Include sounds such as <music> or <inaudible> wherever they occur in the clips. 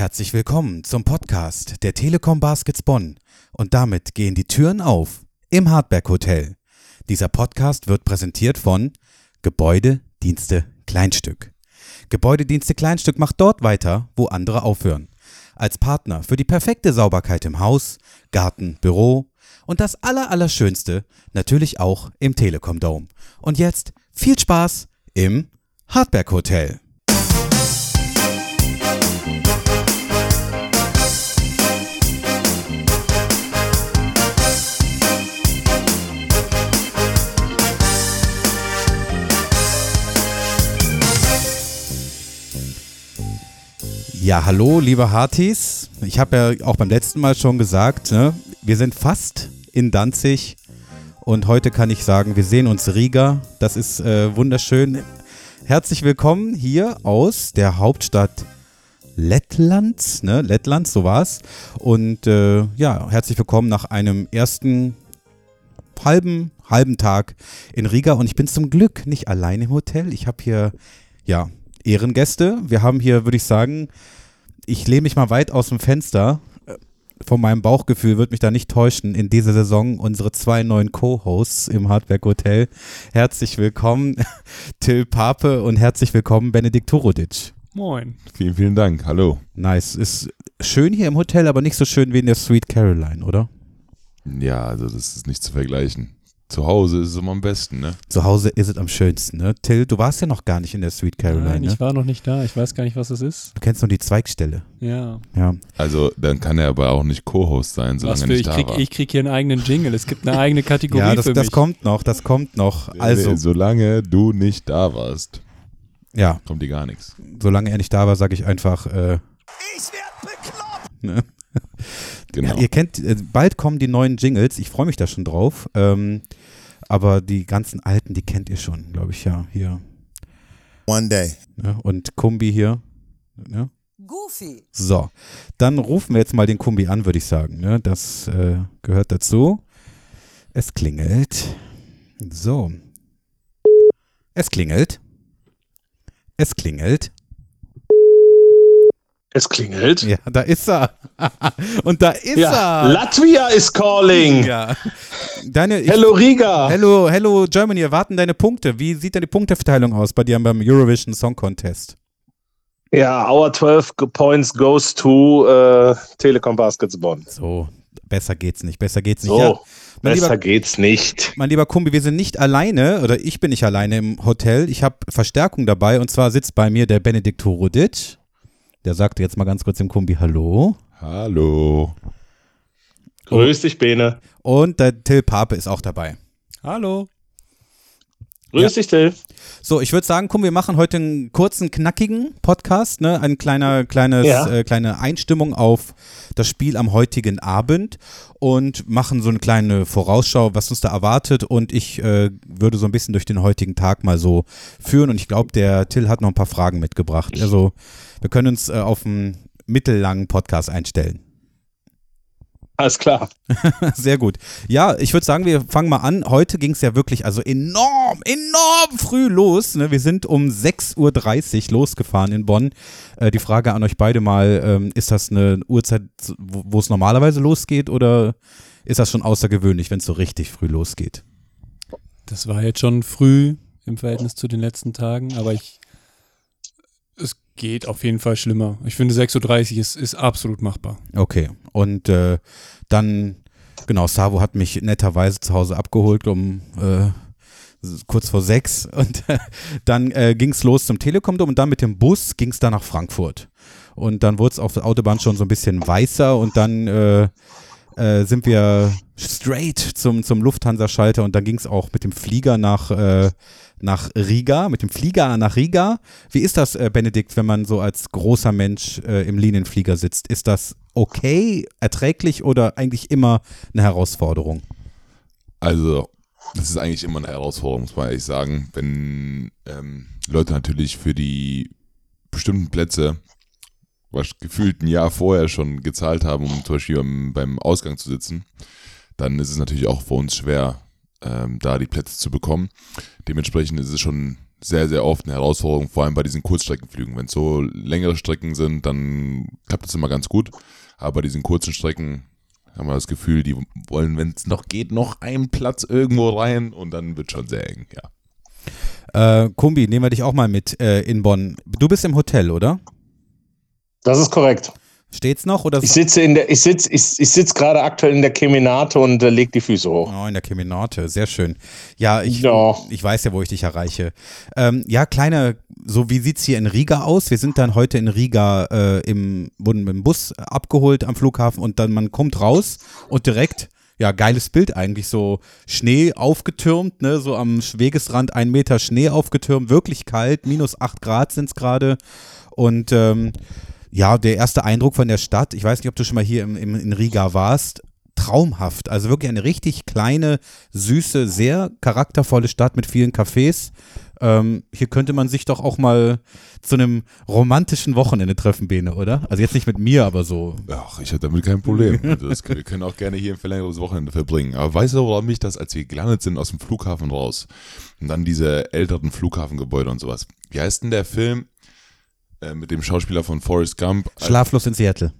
Herzlich willkommen zum Podcast der Telekom Baskets Bonn. Und damit gehen die Türen auf im Hardberg Hotel. Dieser Podcast wird präsentiert von Gebäude, Dienste, Kleinstück. Gebäudedienste Kleinstück macht dort weiter, wo andere aufhören. Als Partner für die perfekte Sauberkeit im Haus, Garten, Büro und das Allerallerschönste natürlich auch im Telekom Dome. Und jetzt viel Spaß im Hardberg Hotel. Ja, hallo, liebe Hartis. Ich habe ja auch beim letzten Mal schon gesagt, ne, wir sind fast in Danzig und heute kann ich sagen, wir sehen uns Riga. Das ist äh, wunderschön. Herzlich willkommen hier aus der Hauptstadt Lettlands, ne? Lettlands, so war's. Und äh, ja, herzlich willkommen nach einem ersten halben, halben Tag in Riga. Und ich bin zum Glück nicht allein im Hotel. Ich habe hier, ja, Ehrengäste. Wir haben hier, würde ich sagen, ich lehne mich mal weit aus dem Fenster. Von meinem Bauchgefühl wird mich da nicht täuschen. In dieser Saison unsere zwei neuen Co-Hosts im Hardwerk Hotel. Herzlich willkommen, <laughs> Till Pape und herzlich willkommen, Benedikt Turodic. Moin. Vielen, vielen Dank. Hallo. Nice. Ist schön hier im Hotel, aber nicht so schön wie in der Sweet Caroline, oder? Ja, also das ist nicht zu vergleichen. Zu Hause ist es immer am besten, ne? Zu Hause ist es am schönsten, ne? Till, du warst ja noch gar nicht in der Sweet Caroline, Nein, ne? ich war noch nicht da. Ich weiß gar nicht, was es ist. Du kennst nur die Zweigstelle. Ja. Ja. Also dann kann er aber auch nicht Co-Host sein, solange Was er für, nicht ich, da krieg, war. ich krieg hier einen eigenen Jingle. Es gibt eine eigene Kategorie Ja, das, für das mich. kommt noch, das kommt noch. Also, solange du nicht da warst, ja, kommt dir gar nichts. solange er nicht da war, sage ich einfach, äh, Ich werd bekloppt! <laughs> ne? Genau. Ja, ihr kennt, äh, bald kommen die neuen Jingles, ich freue mich da schon drauf. Ähm, aber die ganzen alten, die kennt ihr schon, glaube ich, ja, hier. One day. Ne? Und Kumbi hier. Ne? Goofy. So, dann rufen wir jetzt mal den Kumbi an, würde ich sagen. Ne? Das äh, gehört dazu. Es klingelt. So. Es klingelt. Es klingelt. Es klingelt. Ja, da ist er. <laughs> Und da ist Ja, er. Latvia is calling. Ja. Deine, Hello Riga. Hello, hello Germany, erwarten deine Punkte. Wie sieht deine Punkteverteilung aus bei dir beim Eurovision Song Contest? Ja, our 12 points goes to äh, Telekom Baskets Bonn. So, besser geht's nicht, besser geht's nicht. So, Ja, mein, besser lieber, geht's nicht. mein lieber Kumbi, wir sind nicht alleine, oder ich bin nicht alleine im Hotel. Ich habe Verstärkung dabei und zwar sitzt bei mir der Benedikt Horodic. Der sagte jetzt mal ganz kurz dem Kumbi Hallo. Hallo. Grüß dich, Bene. Und der Till Pape ist auch dabei. Hallo. Grüß dich, Till. So, ich würde sagen, komm, wir machen heute einen kurzen, knackigen Podcast, ne? Ein kleiner, kleines, Ja. äh, kleine Einstimmung auf das Spiel am heutigen Abend und machen so eine kleine Vorausschau, was uns da erwartet. Und ich äh, würde so ein bisschen durch den heutigen Tag mal so führen. Und ich glaube, der Till hat noch ein paar Fragen mitgebracht. Also, wir können uns äh, auf einen mittellangen Podcast einstellen. Alles klar. <laughs> Sehr gut. Ja, ich würde sagen, wir fangen mal an. Heute ging es ja wirklich also enorm, enorm früh los. Ne? Wir sind um 6.30 Uhr losgefahren in Bonn. Äh, die Frage an euch beide mal, ähm, ist das eine Uhrzeit, wo wo es normalerweise losgeht oder ist das schon außergewöhnlich, wenn es so richtig früh losgeht? Das war jetzt schon früh im Verhältnis zu den letzten Tagen, aber ich. Geht auf jeden Fall schlimmer. Ich finde 6.30 Uhr ist, ist absolut machbar. Okay. Und äh, dann, genau, Savo hat mich netterweise zu Hause abgeholt um äh, kurz vor sechs <laughs> und äh, dann äh, ging es los zum Telekom-Dom und dann mit dem Bus ging es dann nach Frankfurt. Und dann wurde es auf der Autobahn schon so ein bisschen weißer und dann äh, sind wir straight zum, zum Lufthansa-Schalter und dann ging es auch mit dem Flieger nach, äh, nach Riga, mit dem Flieger nach Riga. Wie ist das, äh, Benedikt, wenn man so als großer Mensch äh, im Linienflieger sitzt? Ist das okay, erträglich oder eigentlich immer eine Herausforderung? Also, das ist eigentlich immer eine Herausforderung, muss man ehrlich sagen. Wenn ähm, Leute natürlich für die bestimmten Plätze was gefühlt ein Jahr vorher schon gezahlt haben, um zum Beispiel beim, beim Ausgang zu sitzen, dann ist es natürlich auch für uns schwer, ähm, da die Plätze zu bekommen. Dementsprechend ist es schon sehr, sehr oft eine Herausforderung, vor allem bei diesen Kurzstreckenflügen. Wenn es so längere Strecken sind, dann klappt es immer ganz gut. Aber bei diesen kurzen Strecken haben wir das Gefühl, die wollen, wenn es noch geht, noch einen Platz irgendwo rein und dann wird schon sehr eng, ja. Äh, Kumbi, nehmen wir dich auch mal mit äh, in Bonn. Du bist im Hotel, oder? Das ist korrekt. Steht's noch? Oder ich sitze in der, ich sitze, ich, ich sitze gerade aktuell in der Keminate und äh, leg die Füße hoch. Oh, in der Keminate, sehr schön. Ja, ich, ja. ich weiß ja, wo ich dich erreiche. Ähm, ja, kleine, so wie sieht's hier in Riga aus? Wir sind dann heute in Riga äh, im, wurden mit dem Bus abgeholt am Flughafen und dann man kommt raus und direkt ja, geiles Bild eigentlich, so Schnee aufgetürmt, ne, so am Wegesrand ein Meter Schnee aufgetürmt, wirklich kalt, minus acht Grad sind's gerade und ähm, ja, der erste Eindruck von der Stadt, ich weiß nicht, ob du schon mal hier im, im, in Riga warst, traumhaft. Also wirklich eine richtig kleine, süße, sehr charaktervolle Stadt mit vielen Cafés. Ähm, hier könnte man sich doch auch mal zu einem romantischen Wochenende treffen, Bene, oder? Also jetzt nicht mit mir, aber so. Ach, ich habe damit kein Problem. <laughs> Also das, wir können auch gerne hier ein verlängertes Wochenende verbringen. Aber weißt du, warum mich das, als wir gelandet sind aus dem Flughafen raus und dann diese älteren Flughafengebäude und sowas. Wie heißt denn der Film? Äh, mit dem Schauspieler von Forrest Gump. Schlaflos in Seattle.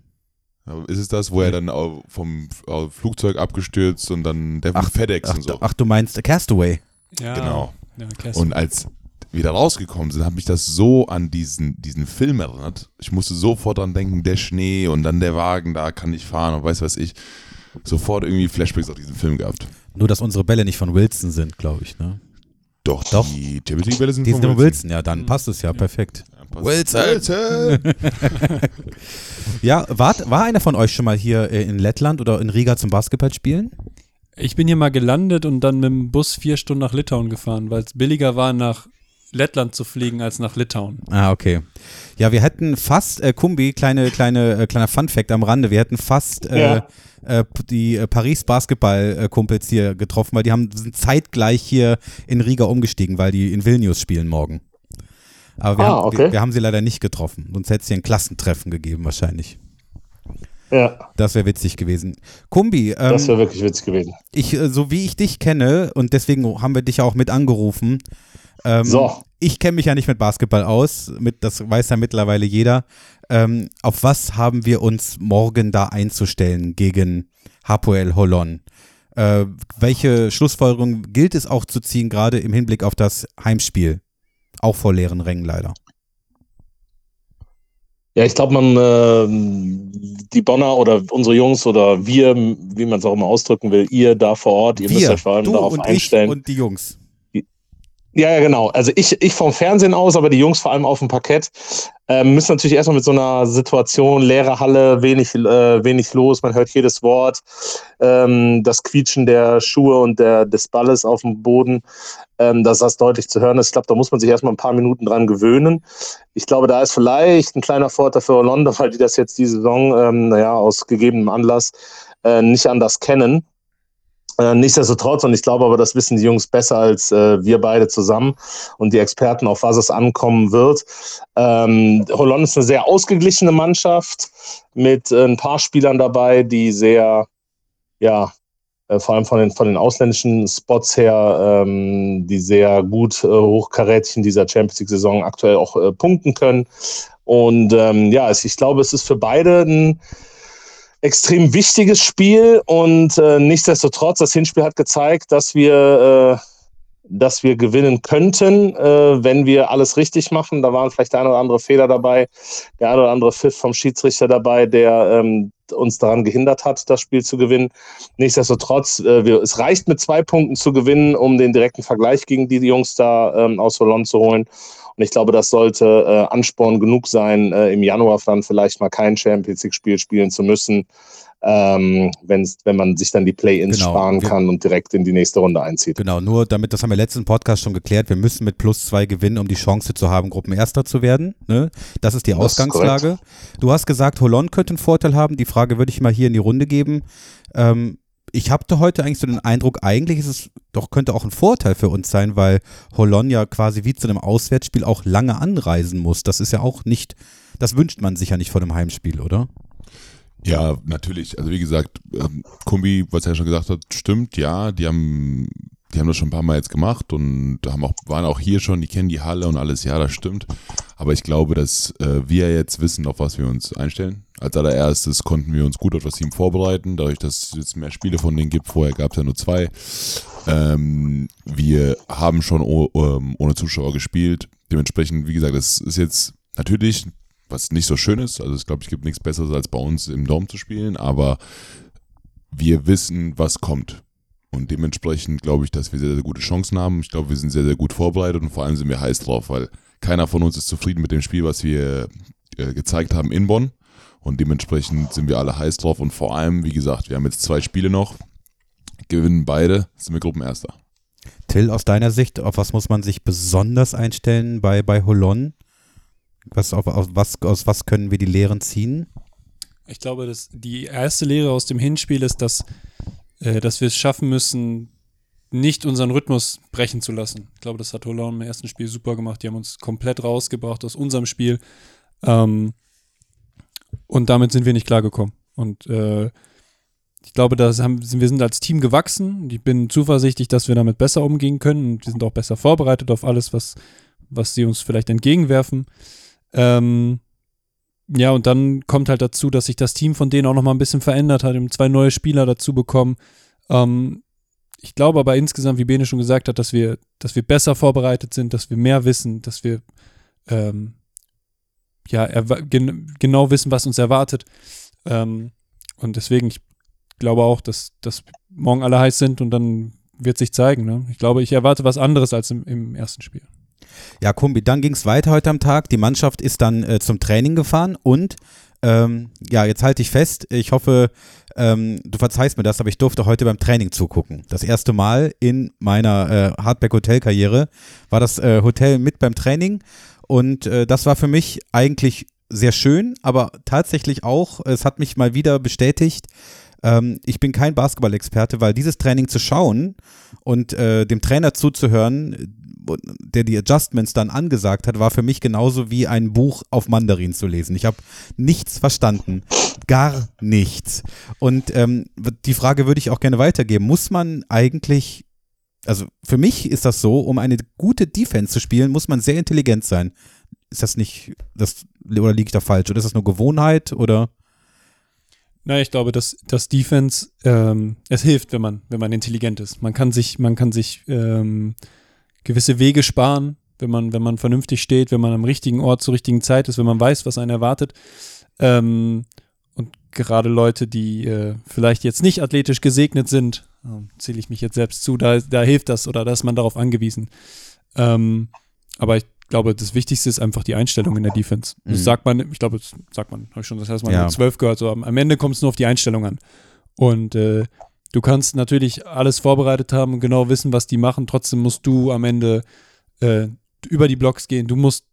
Ist es das, wo er dann vom Flugzeug abgestürzt und dann der ach, FedEx ach, und so? Ach, du meinst Castaway. Ja, genau. Ja, und als wir da rausgekommen sind, hat mich das so an diesen, diesen Film erinnert. Ich musste sofort dran denken, der Schnee und dann der Wagen, da kann ich fahren und weiß was ich. Sofort irgendwie Flashbacks auf diesen Film gehabt. Nur, dass unsere Bälle nicht von Wilson sind, glaube ich, ne? Doch, Doch. die Champions League-Bälle sind die von sind Wilson. Wilson. Ja, dann passt es ja, perfekt. Wilson! Wilson. <laughs> ja, war, war einer von euch schon mal hier äh, in Lettland oder in Riga zum Basketball spielen? Ich bin hier mal gelandet und dann mit dem Bus vier Stunden nach Litauen gefahren, weil es billiger war, nach Lettland zu fliegen als nach Litauen. Ah, okay. Ja, wir hätten fast, äh, Kumbi, kleine, kleine, äh, kleiner Fun-Fact am Rande, wir hätten fast äh, ja. äh, die äh, Paris-Basketball-Kumpels hier getroffen, weil die haben, sind zeitgleich hier in Riga umgestiegen, weil die in Vilnius spielen morgen. Aber wir, ah, haben, okay. wir, wir, haben sie leider nicht getroffen, sonst hätte es hier ein Klassentreffen gegeben wahrscheinlich. Ja. Das wäre witzig gewesen. Kumbi. Ähm, das wäre wirklich witzig gewesen. Ich, äh, so wie ich dich kenne, und deswegen haben wir dich auch mit angerufen, ähm, so. Ich kenne mich ja nicht mit Basketball aus, mit, das weiß ja mittlerweile jeder. Ähm, auf was haben wir uns morgen da einzustellen gegen Hapoel Holon? Äh, welche Schlussfolgerung gilt es auch zu ziehen, gerade im Hinblick auf das Heimspiel? Auch vor leeren Rängen leider. Ja, ich glaube, man, äh, die Bonner oder unsere Jungs oder wir, wie man es auch immer ausdrücken will, ihr da vor Ort, ihr wir, müsst euch vor allem du darauf und einstellen. Ich und die Jungs. Ja, ja, genau. Also ich, ich vom Fernsehen aus, aber die Jungs vor allem auf dem Parkett ähm, müssen natürlich erstmal mit so einer Situation, leere Halle, wenig, äh, wenig los, man hört jedes Wort, ähm, das Quietschen der Schuhe und der, des Balles auf dem Boden, ähm, dass das deutlich zu hören ist. Ich glaube, da muss man sich erstmal ein paar Minuten dran gewöhnen. Ich glaube, da ist vielleicht ein kleiner Vorteil für London, weil die das jetzt die Saison, ähm, naja, aus gegebenem Anlass äh, nicht anders kennen. Äh, nichtsdestotrotz, und ich glaube aber, das wissen die Jungs besser als äh, wir beide zusammen und die Experten, auf was es ankommen wird. Ähm, Holland ist eine sehr ausgeglichene Mannschaft mit äh, ein paar Spielern dabei, die sehr, ja, äh, vor allem von den, von den ausländischen Spots her, ähm, die sehr gut äh, hochkarätig in dieser Champions League-Saison aktuell auch äh, punkten können. Und ähm, ja, ich glaube, es ist für beide ein extrem wichtiges Spiel und äh, nichtsdestotrotz, das Hinspiel hat gezeigt, dass wir, äh, dass wir gewinnen könnten, äh, wenn wir alles richtig machen. Da waren vielleicht der eine oder andere Fehler dabei, der eine oder andere Pfiff vom Schiedsrichter dabei, der ähm, uns daran gehindert hat, das Spiel zu gewinnen. Nichtsdestotrotz, äh, wir, es reicht mit zwei Punkten zu gewinnen, um den direkten Vergleich gegen die Jungs da ähm, aus Holland zu holen. Und ich glaube, das sollte äh, Ansporn genug sein, äh, im Januar dann vielleicht mal kein Champions League-Spiel spielen zu müssen, ähm, wenn man sich dann die Play-ins Genau. sparen kann und direkt in die nächste Runde einzieht. Genau, nur damit, das haben wir letzten Podcast schon geklärt, wir müssen mit plus zwei gewinnen, um die Chance zu haben, Gruppenerster zu werden. Ne? Das ist die Das ist Ausgangslage. du hast gesagt, Holland könnte einen Vorteil haben. Die Frage würde ich mal hier in die Runde geben. Ähm, ich hatte heute eigentlich so den Eindruck, eigentlich ist es doch, könnte auch ein Vorteil für uns sein, weil Holland ja quasi wie zu einem Auswärtsspiel auch lange anreisen muss. Das ist ja auch nicht, das wünscht man sich ja nicht vor einem Heimspiel, oder? Ja, natürlich. Also wie gesagt, ähm, Kumbi, was er schon gesagt hat, stimmt, ja. Die haben die haben das schon ein paar Mal jetzt gemacht und haben auch, waren auch hier schon, die kennen die Halle und alles, ja, das stimmt. Aber ich glaube, dass äh, wir jetzt wissen, auf was wir uns einstellen. Als allererstes konnten wir uns gut auf das Team vorbereiten, dadurch, dass es jetzt mehr Spiele von denen gibt. Vorher gab es ja nur zwei. Ähm, wir haben schon ähm, ohne Zuschauer gespielt. Dementsprechend, wie gesagt, es ist jetzt natürlich was nicht so schön ist. Also ich glaube, es gibt nichts Besseres, als bei uns im Dom zu spielen, aber wir wissen, was kommt. Und dementsprechend glaube ich, dass wir sehr, sehr gute Chancen haben. Ich glaube, wir sind sehr, sehr gut vorbereitet und vor allem sind wir heiß drauf, weil keiner von uns ist zufrieden mit dem Spiel, was wir äh, gezeigt haben in Bonn. Und dementsprechend sind wir alle heiß drauf. Und vor allem, wie gesagt, wir haben jetzt zwei Spiele noch, gewinnen beide, sind wir Gruppenerster. Till, aus deiner Sicht, auf was muss man sich besonders einstellen bei, bei Holon? Was, auf, auf was, aus was können wir die Lehren ziehen? Ich glaube, dass die erste Lehre aus dem Hinspiel ist, dass äh, dass wir es schaffen müssen, nicht unseren Rhythmus brechen zu lassen. Ich glaube, das hat Holland im ersten Spiel super gemacht. Die haben uns komplett rausgebracht aus unserem Spiel. Ähm, und damit sind wir nicht klargekommen. Und äh, ich glaube, da haben, wir sind als Team gewachsen. Ich bin zuversichtlich, dass wir damit besser umgehen können. Und wir sind auch besser vorbereitet auf alles, was, was sie uns vielleicht entgegenwerfen. Ähm, ja, und dann kommt halt dazu, dass sich das Team von denen auch noch mal ein bisschen verändert hat, haben zwei neue Spieler dazu bekommen. Ähm, ich glaube aber insgesamt, wie Bene schon gesagt hat, dass wir, dass wir besser vorbereitet sind, dass wir mehr wissen, dass wir ähm, ja gen genau wissen, was uns erwartet. Ähm, und deswegen, ich glaube auch, dass, dass morgen alle heiß sind und dann wird sich zeigen. Ne? Ich glaube, ich erwarte was anderes als im, im ersten Spiel. Ja, Kumbi, dann ging es weiter heute am Tag. Die Mannschaft ist dann äh, zum Training gefahren und ähm, ja, jetzt halte ich fest. Ich hoffe, ähm, du verzeihst mir das, aber ich durfte heute beim Training zugucken. Das erste Mal in meiner äh, Hardback-Hotel-Karriere war das äh, Hotel mit beim Training und äh, das war für mich eigentlich sehr schön, aber tatsächlich auch, es hat mich mal wieder bestätigt, ähm, ich bin kein Basketball-Experte, weil dieses Training zu schauen und äh, dem Trainer zuzuhören, der die Adjustments dann angesagt hat, war für mich genauso wie ein Buch auf Mandarin zu lesen. Ich habe nichts verstanden. Gar nichts. Und ähm, die Frage würde ich auch gerne weitergeben. Muss man eigentlich, also für mich ist das so, um eine gute Defense zu spielen, muss man sehr intelligent sein. Ist das nicht, das, oder liege ich da falsch? Oder ist das nur Gewohnheit oder? Na, ich glaube, dass das Defense ähm, es hilft, wenn man wenn man intelligent ist. Man kann sich man kann sich ähm, gewisse Wege sparen, wenn man, wenn man vernünftig steht, wenn man am richtigen Ort zur richtigen Zeit ist, wenn man weiß, was einen erwartet. Ähm, und gerade Leute, die äh, vielleicht jetzt nicht athletisch gesegnet sind, äh, zähle ich mich jetzt selbst zu, da, da hilft das oder da ist man darauf angewiesen. Ähm, aber ich glaube, das Wichtigste ist einfach die Einstellung in der Defense. Mhm. Das sagt man, ich glaube, das sagt man, habe ich schon das heißt, man ja. zwölf gehört, so am, am Ende kommt es nur auf die Einstellung an. Und äh, Du kannst natürlich alles vorbereitet haben und genau wissen, was die machen. Trotzdem musst du am Ende äh, über die Blocks gehen. Du musst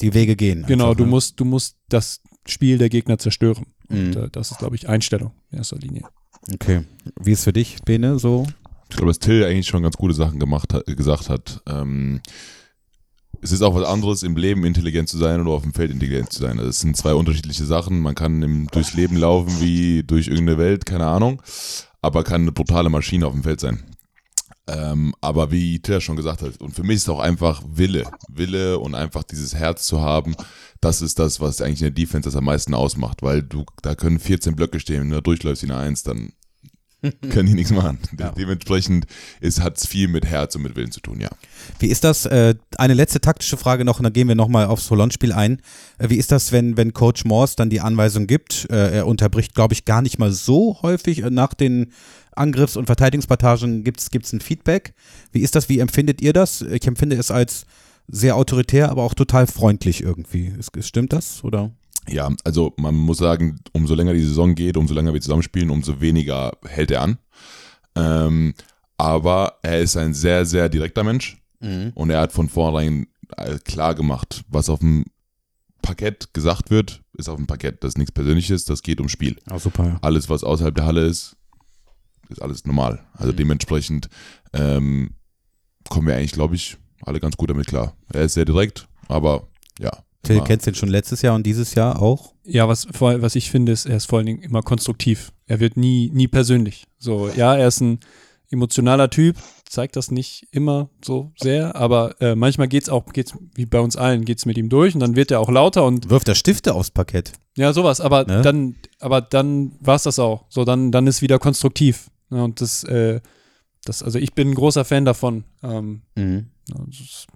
die Wege gehen. Genau, einfach, du ne? musst, du musst das Spiel der Gegner zerstören. Mhm. Und äh, das ist, glaube ich, Einstellung in erster Linie. Okay. Wie ist für dich, Bene, so? Ich glaube, dass Till eigentlich schon ganz gute Sachen gemacht hat, gesagt hat. Ähm, es ist auch was anderes, im Leben intelligent zu sein oder auf dem Feld intelligent zu sein. Das also sind zwei unterschiedliche Sachen. Man kann im, durchs Leben laufen wie durch irgendeine Welt, keine Ahnung aber kann eine brutale Maschine auf dem Feld sein. Ähm, aber wie Tilla schon gesagt hat, und für mich ist es auch einfach Wille. Wille und einfach dieses Herz zu haben, das ist das, was eigentlich in der Defense das am meisten ausmacht, weil du, da können 14 Blöcke stehen, wenn du durchläufst in eine Eins, dann <laughs> können die nichts machen. Ja. Dementsprechend hat es viel mit Herz und mit Willen zu tun, ja. Wie ist das, äh, eine letzte taktische Frage noch und dann gehen wir nochmal aufs Solon-Spiel ein. Äh, wie ist das, wenn, wenn Coach Morse dann die Anweisung gibt? Äh, er unterbricht, glaube ich, gar nicht mal so häufig. Äh, nach den Angriffs- und Verteidigungspartagen gibt es ein Feedback. Wie ist das, wie empfindet ihr das? Ich empfinde es als sehr autoritär, aber auch total freundlich irgendwie. Ist, stimmt das, oder? Ja, also man muss sagen, umso länger die Saison geht, umso länger wir zusammenspielen, umso weniger hält er an. Ähm, aber er ist ein sehr, sehr direkter Mensch mhm. und er hat von vornherein äh, klar gemacht, was auf dem Parkett gesagt wird, ist auf dem Parkett. Das ist nichts Persönliches, das geht ums Spiel. Ah, super. Ja. Alles, was außerhalb der Halle ist, ist alles normal. Also mhm. dementsprechend ähm, kommen wir eigentlich, glaube ich, alle ganz gut damit klar. Er ist sehr direkt, aber ja, Till kennst den schon letztes Jahr und dieses Jahr auch? Ja, was, was ich finde, ist, er ist vor allen Dingen immer konstruktiv. Er wird nie, nie persönlich. So, ja, er ist ein, emotionaler Typ, zeigt das nicht immer so sehr, aber äh, manchmal geht's auch, geht's wie bei uns allen, geht's mit ihm durch und dann wird er auch lauter und Wirft er Stifte aufs Parkett. ja, sowas, aber Ne? dann, aber dann war's das auch. So, dann, dann ist wieder konstruktiv. Ja, und das, äh, das, also ich bin ein großer Fan davon. Ähm, Mhm. ja, das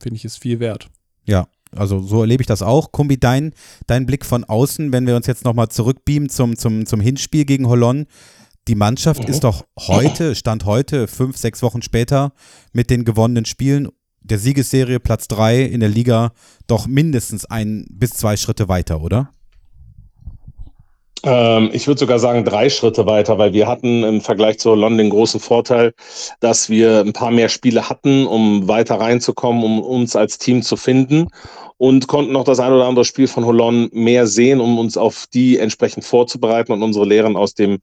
finde ich ist viel wert. Ja, also so erlebe ich das auch. Kumbi, dein, dein Blick von außen, wenn wir uns jetzt nochmal zurückbeamen zum, zum, zum Hinspiel gegen Holon. Die Mannschaft Mhm. ist doch heute, Stand heute, fünf, sechs Wochen später, mit den gewonnenen Spielen der Siegesserie Platz drei in der Liga doch mindestens ein bis zwei Schritte weiter, oder? Ähm, ich würde sogar sagen drei Schritte weiter, weil wir hatten im Vergleich zu London den großen Vorteil, dass wir ein paar mehr Spiele hatten, um weiter reinzukommen, um uns als Team zu finden und konnten noch das ein oder andere Spiel von Holon mehr sehen, um uns auf die entsprechend vorzubereiten und unsere Lehren aus dem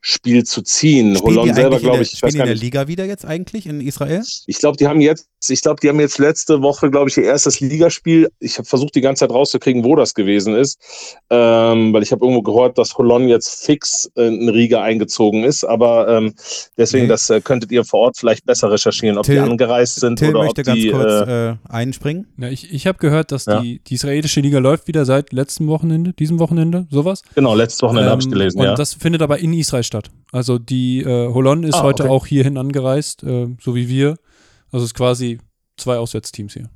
Spiel zu ziehen. Spielen Holon die selber, glaube der, ich, ich spielen weiß gar in der nicht. Liga wieder jetzt eigentlich in Israel? Ich glaube, die haben jetzt, ich glaube, die haben jetzt letzte Woche, glaube ich, ihr erstes Ligaspiel. Ich habe versucht, die ganze Zeit rauszukriegen, wo das gewesen ist, ähm, weil ich habe irgendwo gehört, dass Holon jetzt fix in Riga eingezogen ist. Aber ähm, deswegen, Nee. das äh, könntet ihr vor Ort vielleicht besser recherchieren, ob Till- die angereist sind Till oder ob möchte ganz die. kurz äh, äh, einspringen. Ja, ich, ich habe gehört, dass Ja. die, die israelische Liga läuft wieder seit letztem Wochenende, diesem Wochenende, sowas. genau, letztes Wochenende habe ich Ähm, gelesen, und ja. das findet aber in Israel statt. Also die äh, Holon ist Ah, heute okay. auch hierhin angereist, äh, so wie wir. Also es ist quasi zwei Auswärtsteams hier.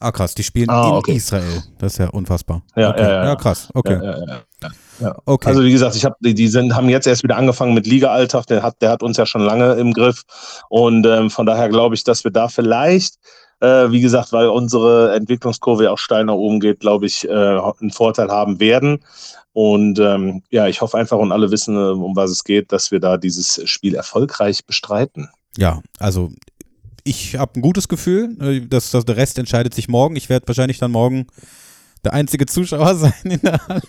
Ah, krass, die spielen Ah, in okay. Israel. Das ist ja unfassbar. Ja, okay. ja, ja, ja. krass. Okay. Ja, ja, ja, ja. okay. Also wie gesagt, ich habe die, die sind, haben jetzt erst wieder angefangen mit Liga-Alltag. Der hat, der hat uns ja schon lange im Griff. Und ähm, von daher glaube ich, dass wir da vielleicht, äh, wie gesagt, weil unsere Entwicklungskurve ja auch steil nach oben geht, glaube ich, äh, einen Vorteil haben werden. Und ähm, ja, ich hoffe einfach und alle wissen, äh, um was es geht, dass wir da dieses Spiel erfolgreich bestreiten. Ja, also ich habe ein gutes Gefühl, äh, dass, dass der Rest entscheidet sich morgen. Ich werde wahrscheinlich dann morgen der einzige Zuschauer <laughs> sein in der Halle.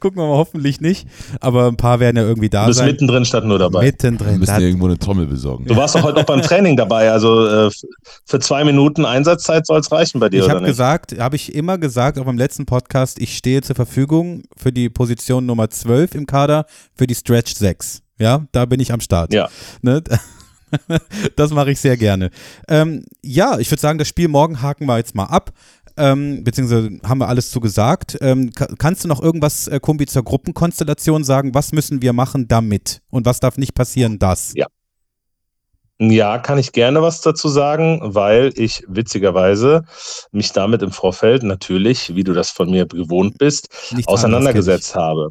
Gucken wir mal, hoffentlich nicht. Aber ein paar werden ja irgendwie da Du bist sein. mittendrin statt nur dabei. Wir Mittendrin. müssen Da- ja irgendwo eine Trommel besorgen. Du warst doch heute auch beim Training dabei. Also äh, für zwei Minuten Einsatzzeit soll es reichen bei dir, Ich oder habe nicht? gesagt, habe ich immer gesagt, auch beim letzten Podcast, ich stehe zur Verfügung für die Position Nummer 12 im Kader, für die Stretch 6. Ja, da bin ich am Start. Ja. Ne? <laughs> Das mache ich sehr gerne. Ähm, ja, ich würde sagen, das Spiel morgen haken wir jetzt mal ab. Ähm, beziehungsweise haben wir alles zu gesagt. Ähm, ka kannst du noch irgendwas, äh, Kumbi, zur Gruppenkonstellation sagen? Was müssen wir machen damit? Und was darf nicht passieren, das? Ja. Ja, kann ich gerne was dazu sagen, weil ich witzigerweise mich damit im Vorfeld natürlich, wie du das von mir gewohnt bist, Nichts auseinandergesetzt habe.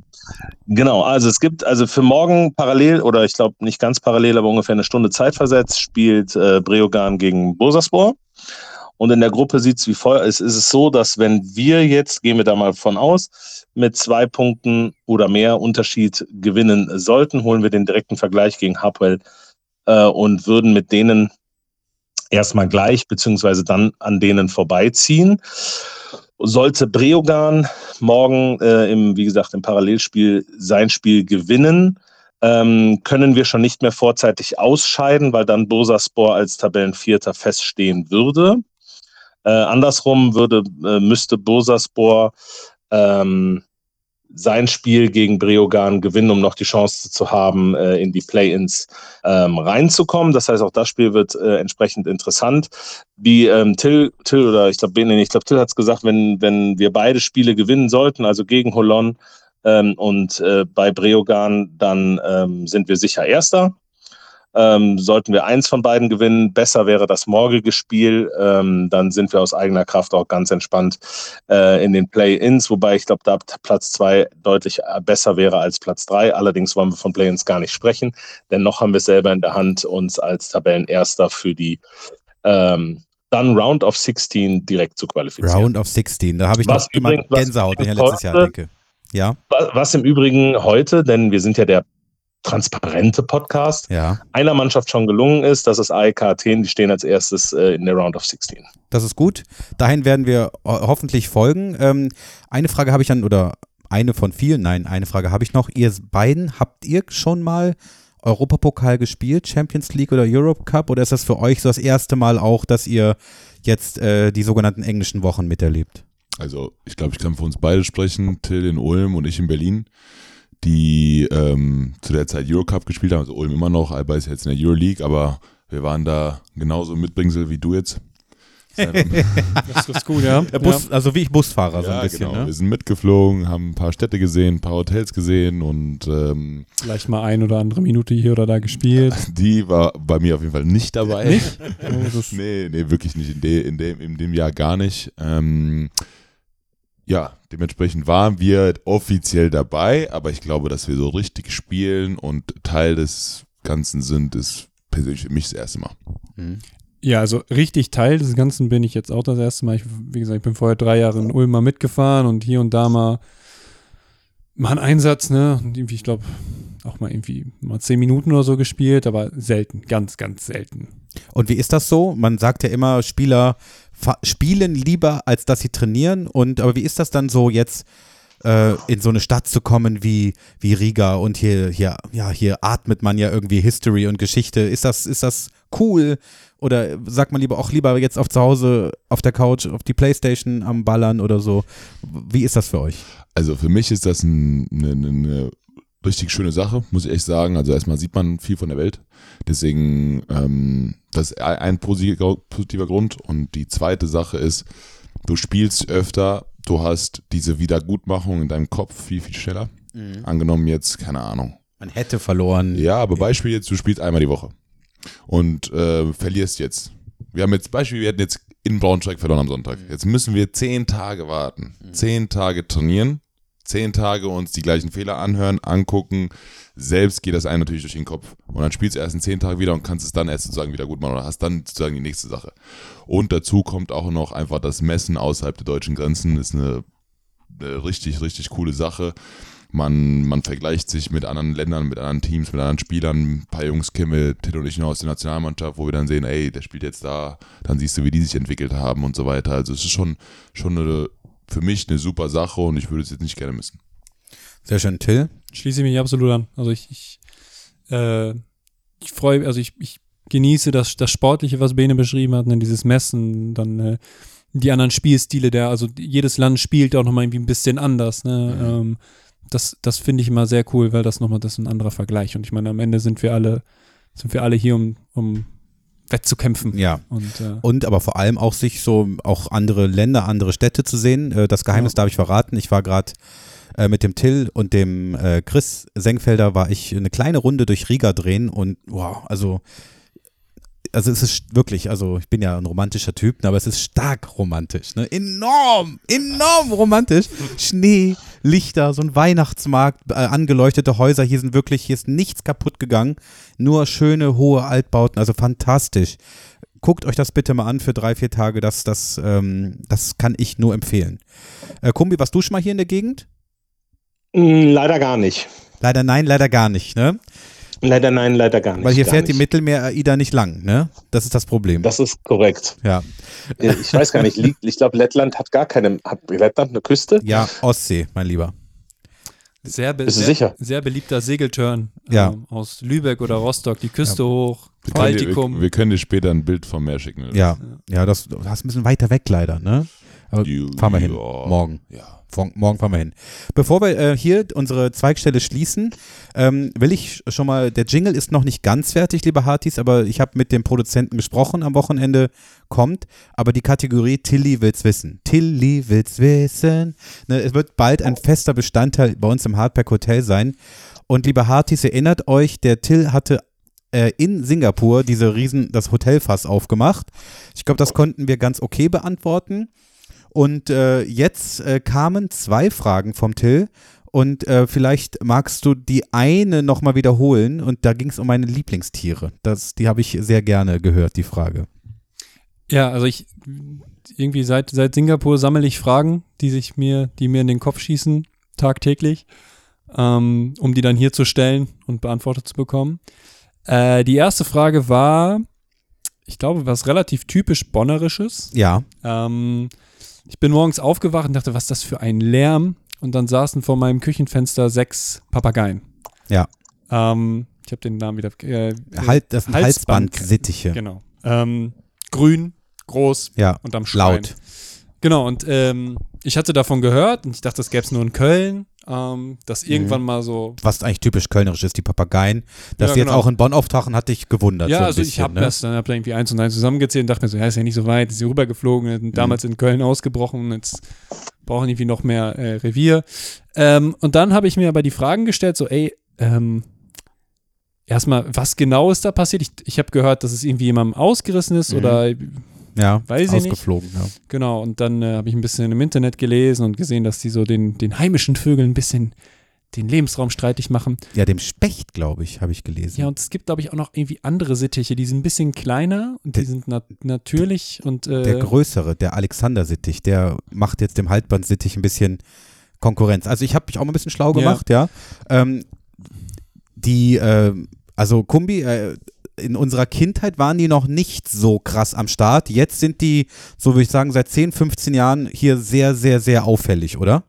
Genau, also es gibt also für morgen parallel oder ich glaube nicht ganz parallel, aber ungefähr eine Stunde Zeit versetzt, spielt äh, Breogan gegen Bursaspor. Und in der Gruppe sieht es wie folgt. Es ist so, dass wenn wir jetzt, gehen wir da mal von aus, mit zwei Punkten oder mehr Unterschied gewinnen sollten, holen wir den direkten Vergleich gegen Harpwell äh, und würden mit denen erstmal gleich, beziehungsweise dann an denen vorbeiziehen. Sollte Breogan morgen äh, im, wie gesagt, im Parallelspiel sein Spiel gewinnen, ähm, können wir schon nicht mehr vorzeitig ausscheiden, weil dann Bursaspor als Tabellenvierter feststehen würde. Äh, andersrum würde, äh, müsste Bursaspor ähm, sein Spiel gegen Breogan gewinnen, um noch die Chance zu haben, äh, in die Play-ins ähm, reinzukommen. Das heißt, auch das Spiel wird äh, entsprechend interessant. Wie ähm, Till, Till oder ich glaube, ich glaube, Till hat es gesagt, wenn, wenn wir beide Spiele gewinnen sollten, also gegen Holon ähm, und äh, bei Breogan, dann ähm, sind wir sicher Erster. Ähm, sollten wir eins von beiden gewinnen, besser wäre das morgige Spiel, ähm, dann sind wir aus eigener Kraft auch ganz entspannt äh, in den Play-Ins, wobei ich glaube, da Platz zwei deutlich äh, besser wäre als Platz drei. Allerdings wollen wir von Play-Ins gar nicht sprechen, denn noch haben wir es selber in der Hand, uns als Tabellenerster für die ähm, dann Round of 16 direkt zu qualifizieren. Round of 16. Da habe ich Was immer übrigens- Gänsehaut, wenn ich übrigens letztes Jahr denke. Ja, Wa- Was im Übrigen heute, denn wir sind ja der transparente Podcast, ja. einer Mannschaft schon gelungen ist, das ist AEK Athen, die stehen als erstes äh, in der Round of 16. Das ist gut. Dahin werden wir ho hoffentlich folgen. Ähm, eine Frage habe ich dann, oder eine von vielen, nein, eine Frage habe ich noch. Ihr beiden, habt ihr schon mal Europapokal gespielt, Champions League oder Europe Cup? Oder ist das für euch so das erste Mal auch, dass ihr jetzt äh, die sogenannten englischen Wochen miterlebt? Also, ich glaube, ich kann für uns beide sprechen, Till in Ulm und ich in Berlin. Die ähm, zu der Zeit Eurocup gespielt haben, also Ulm immer noch, Alba ist jetzt in der Euroleague, aber wir waren da genauso Mitbringsel wie du jetzt. <laughs> Das ist gut, ja. Der Bus, Also wie ich Busfahrer so ein ja, bisschen. genau. Wir Ne? sind mitgeflogen, haben ein paar Städte gesehen, ein paar Hotels gesehen und ähm, Vielleicht mal ein oder andere Minute hier oder da gespielt. <laughs> die war bei mir auf jeden Fall nicht dabei. Nicht? <laughs> Oh, nee, nee, wirklich nicht. In, de, in, dem, in dem Jahr gar nicht. Ähm, ja, dementsprechend waren wir offiziell dabei, aber ich glaube, dass wir so richtig spielen und Teil des Ganzen sind, ist persönlich für mich das erste Mal. Ja, also richtig Teil des Ganzen bin ich jetzt auch das erste Mal. Ich, wie gesagt, ich bin vorher drei Jahre in Ulm mal mitgefahren und hier und da mal, mal einen Einsatz, ne? Und irgendwie, ich glaube, auch mal irgendwie mal zehn Minuten oder so gespielt, aber selten, ganz, ganz selten. Und wie ist das so? Man sagt ja immer, Spieler spielen lieber, als dass sie trainieren. Und aber wie ist das dann so jetzt? äh, in so eine Stadt zu kommen wie, wie Riga und hier, hier, ja, hier atmet man ja irgendwie History und Geschichte. Ist das, ist das cool? Oder sagt man lieber auch lieber jetzt auf zu Hause auf der Couch auf die Playstation am Ballern oder so? Wie ist das für euch? Also für mich ist das ein, eine, eine richtig schöne Sache, muss ich echt sagen. Also erstmal sieht man viel von der Welt. Deswegen, ähm, das ist ein positiver, positiver Grund. Und die zweite Sache ist, du spielst öfter, du hast diese Wiedergutmachung in deinem Kopf viel, viel schneller. Angenommen jetzt, keine Ahnung. Man hätte verloren. Ja, aber Beispiel jetzt, du spielst einmal die Woche und äh, verlierst jetzt. Wir haben jetzt Beispiel, wir hätten jetzt in Braunschweig verloren am Sonntag. Jetzt müssen wir zehn Tage warten. Zehn Tage trainieren, zehn Tage uns die gleichen Fehler anhören, angucken. Selbst geht das einem natürlich durch den Kopf. Und dann spielst du erst in zehn Tagen wieder und kannst es dann erst sozusagen wieder gut machen oder hast dann sozusagen die nächste Sache. Und dazu kommt auch noch einfach das Messen außerhalb der deutschen Grenzen. Ist eine, eine richtig, richtig coole Sache. Man, man vergleicht sich mit anderen Ländern, mit anderen Teams, mit anderen Spielern. Ein paar Jungs kennen wir, Tito und ich noch aus der Nationalmannschaft, wo wir dann sehen, ey, der spielt jetzt da, dann siehst du, wie die sich entwickelt haben und so weiter. Also es ist schon, schon eine, für mich eine super Sache und ich würde es jetzt nicht gerne missen. Sehr schön, Till. Schließe ich mich absolut an. Also ich, ich, äh, ich freue, also ich, ich genieße das, das Sportliche, was Bene beschrieben hat, ne, dieses Messen, dann äh, die anderen Spielstile, der, also jedes Land spielt auch nochmal irgendwie ein bisschen anders, ne? Ähm, das, das finde ich immer sehr cool, weil das nochmal, das ist ein anderer Vergleich. Und ich meine, am Ende sind wir alle, sind wir alle hier, um, um wettzukämpfen. Ja. Und äh, Und aber vor allem auch sich so auch andere Länder, andere Städte zu sehen. Äh, Das Geheimnis Ja. darf ich verraten. Ich war gerade äh, mit dem Till und dem äh, Chris Senkfelder war ich eine kleine Runde durch Riga drehen und wow, also also es ist wirklich, also ich bin ja ein romantischer Typ, ne, aber es ist stark romantisch, ne? Enorm, enorm romantisch. Schnee, Lichter, so ein Weihnachtsmarkt, äh, angeleuchtete Häuser, hier sind wirklich, hier ist nichts kaputt gegangen, nur schöne hohe Altbauten, also fantastisch. Guckt euch das bitte mal an für drei, vier Tage, das, das, ähm, das kann ich nur empfehlen. Äh, Kumbi, warst du schon mal hier in der Gegend? Mm, Leider gar nicht. Leider nein, leider gar nicht, ne? Leider nein, leider gar nicht. Weil hier fährt die nicht. Mittelmeer-AIDA nicht lang, ne? Das ist das Problem. Das ist korrekt. ja. Äh, Ich weiß gar nicht, ich glaube, Lettland hat gar keine, hat Lettland eine Küste? ja, Ostsee, mein Lieber. sehr, be sehr, sicher? sehr beliebter Segelturn Ja. ähm, aus Lübeck oder Rostock, die Küste hoch, Wir können, dir, Baltikum. wir, wir können dir später ein Bild vom Meer schicken. Ja, ja, das, das ist ein bisschen weiter weg leider, ne? Aber fahren wir hin. Morgen. Ja. Morgen fahren wir hin. Bevor wir äh, hier unsere Zweigstelle schließen, ähm, will ich schon mal, der Jingle ist noch nicht ganz fertig, liebe Hartis, aber ich habe mit dem Produzenten gesprochen am Wochenende, kommt, aber die Kategorie Tilly will's wissen. Tilly will's wissen. Ne, es wird bald ein fester Bestandteil bei uns im Hardback Hotel sein. Und liebe Hartis, erinnert euch, der Till hatte äh, in Singapur diese riesen, das Hotelfass aufgemacht. Ich glaube, das konnten wir ganz okay beantworten. Und äh, jetzt äh, kamen zwei Fragen vom Till. Und äh, vielleicht magst du die eine nochmal wiederholen. Und da ging es um meine Lieblingstiere. Das, die habe ich sehr gerne gehört, die Frage. Ja, also ich irgendwie seit, seit Singapur sammle ich Fragen, die sich mir, die mir in den Kopf schießen, tagtäglich, ähm, um die dann hier zu stellen und beantwortet zu bekommen. Äh, die erste Frage war, ich glaube, was relativ typisch Bonnerisches. Ja, Ähm, ich bin morgens aufgewacht und dachte, was ist das für ein Lärm? Und dann saßen vor meinem Küchenfenster sechs Papageien. Ja. Ähm, ich habe den Namen wieder. Äh, halt, das Halsband- Halsbandsittiche. Genau. Ähm, grün, groß Ja, und am Schreien. laut. Genau, und ähm, ich hatte davon gehört und ich dachte, das gäbe es nur in Köln. Ähm, das irgendwann Mhm. mal so. Was eigentlich typisch kölnerisch ist, die Papageien. Dass Ja, die jetzt genau. auch in Bonn auftauchen, hat dich gewundert. Ja, so also ich bisschen, habe ne? das dann hab da irgendwie eins und eins zusammengezählt und dachte mir so, ja, ist ja nicht so weit, ist hier rübergeflogen, sind damals in Köln ausgebrochen, jetzt brauchen irgendwie noch mehr äh, Revier. Ähm, und dann habe ich mir aber die Fragen gestellt, so, ey, ähm, erstmal, was genau ist da passiert? Ich, ich habe gehört, dass es irgendwie jemandem ausgerissen ist Mhm. oder Ja, Weiß ich nicht. ausgeflogen. Ja. Genau, und dann äh, habe ich ein bisschen im Internet gelesen und gesehen, dass die so den, den heimischen Vögeln ein bisschen den Lebensraum streitig machen. ja, dem Specht, glaube ich, habe ich gelesen. Ja, und es gibt, glaube ich, auch noch irgendwie andere Sittiche, die sind ein bisschen kleiner und die Der- sind nat natürlich und äh, der größere, der Alexander-Sittich, der macht jetzt dem Halsband-Sittich ein bisschen Konkurrenz. Also ich habe mich auch mal ein bisschen schlau Ja. gemacht, ja. Ähm, die, äh, also Kumbi, äh, in unserer Kindheit waren die noch nicht so krass am Start. Jetzt sind die, so würde ich sagen, seit 10, 15 Jahren hier sehr, sehr, sehr auffällig, oder?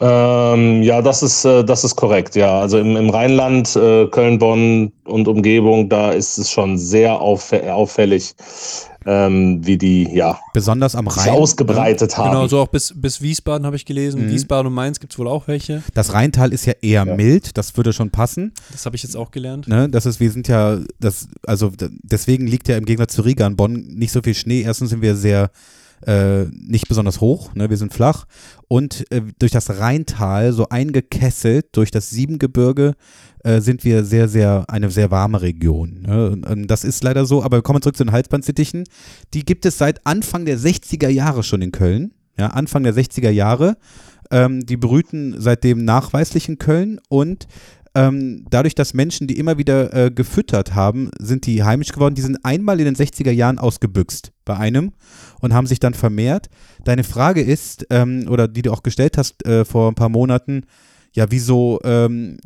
Ähm, ja, das ist, äh, das ist korrekt, ja. Also im, im Rheinland, äh, Köln, Bonn und Umgebung, da ist es schon sehr auffä auffällig, ähm, wie die, ja, Besonders am sich Rhein. ausgebreitet haben. Genau, so auch bis, bis Wiesbaden habe ich gelesen. Mhm. Wiesbaden und Mainz gibt es wohl auch welche. Das Rheintal ist ja eher Ja. mild, das würde schon passen. Das habe ich jetzt auch gelernt. Ne, das ist, wir sind ja, das, also deswegen liegt ja im Gegensatz zu Riga in Bonn nicht so viel Schnee. Erstens sind wir sehr äh, nicht besonders hoch, ne, wir sind flach und äh, durch das Rheintal so eingekesselt durch das Siebengebirge äh, sind wir sehr, sehr eine sehr warme Region. Ne? Und, und das ist leider so. Aber wir kommen zurück zu den Halsbandsittichen. Die gibt es seit Anfang der 60er Jahre schon in Köln. Ja, Anfang der 60er Jahre. Ähm, die brüten seitdem nachweislich in Köln und ähm, dadurch, dass Menschen die immer wieder äh, gefüttert haben, sind die heimisch geworden. Die sind einmal in den 60er Jahren ausgebüxt bei einem und haben sich dann vermehrt. Deine Frage ist, ähm, oder die du auch gestellt hast äh, vor ein paar Monaten, ja, wieso, ähm,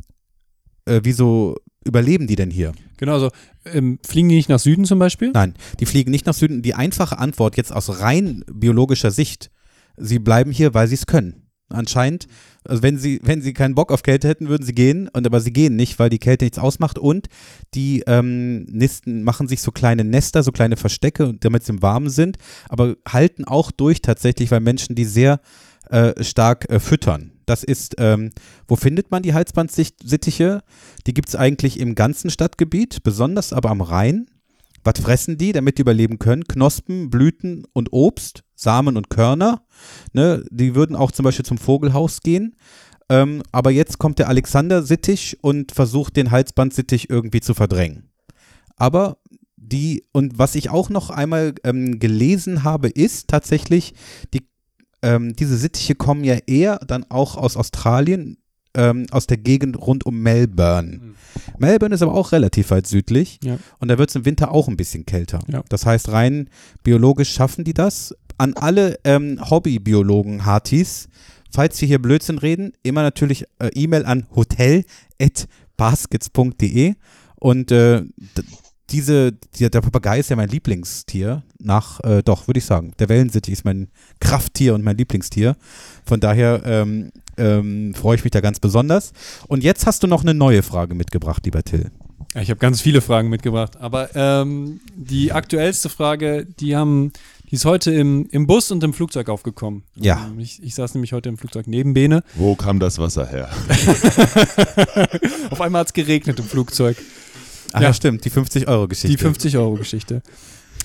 äh, wieso überleben die denn hier? Genau, also ähm, fliegen die nicht nach Süden zum Beispiel? Nein, die fliegen nicht nach Süden. Die einfache Antwort jetzt aus rein biologischer Sicht, sie bleiben hier, weil sie es können. Anscheinend, also wenn sie, wenn sie keinen Bock auf Kälte hätten, würden sie gehen, und aber sie gehen nicht, weil die Kälte nichts ausmacht und die ähm, Nisten machen sich so kleine Nester, so kleine Verstecke, damit sie im Warmen sind, aber halten auch durch tatsächlich, weil Menschen die sehr äh, stark äh, füttern. Das ist, ähm, wo findet man die Halsbandsittiche? Die gibt es eigentlich im ganzen Stadtgebiet, besonders aber am Rhein. Was fressen die, damit die überleben können? Knospen, Blüten und Obst, Samen und Körner. Ne? Die würden auch zum Beispiel zum Vogelhaus gehen. Ähm, aber jetzt kommt der Alexander-Sittich und versucht den Halsbandsittich irgendwie zu verdrängen. Aber die, und was ich auch noch einmal ähm, gelesen habe, ist tatsächlich, die, ähm, diese Sittiche kommen ja eher dann auch aus Australien, ähm, aus der Gegend rund um Melbourne. Mhm. Melbourne ist aber auch relativ weit südlich Ja. und da wird es im Winter auch ein bisschen kälter. Ja. Das heißt, rein biologisch schaffen die das. An alle ähm, Hobbybiologen, Hartis, falls wir hier Blödsinn reden, immer natürlich äh, E-Mail an hotel.baskets.de und äh, diese, die, der Papagei ist ja mein Lieblingstier, nach, äh, doch, würde ich sagen. Der Wellensittich ist mein Krafttier und mein Lieblingstier. Von daher ähm, ähm, freue ich mich da ganz besonders. Und jetzt hast du noch eine neue Frage mitgebracht, lieber Till. Ich habe ganz viele Fragen mitgebracht, aber ähm, die aktuellste Frage, die haben, die ist heute im, im Bus und im Flugzeug aufgekommen. Ja. Ähm, ich, ich saß nämlich heute im Flugzeug neben Bene. Wo kam das Wasser her? <laughs> Auf einmal hat es geregnet im Flugzeug. Ach Ja. stimmt, die 50-Euro-Geschichte. Die 50-Euro-Geschichte.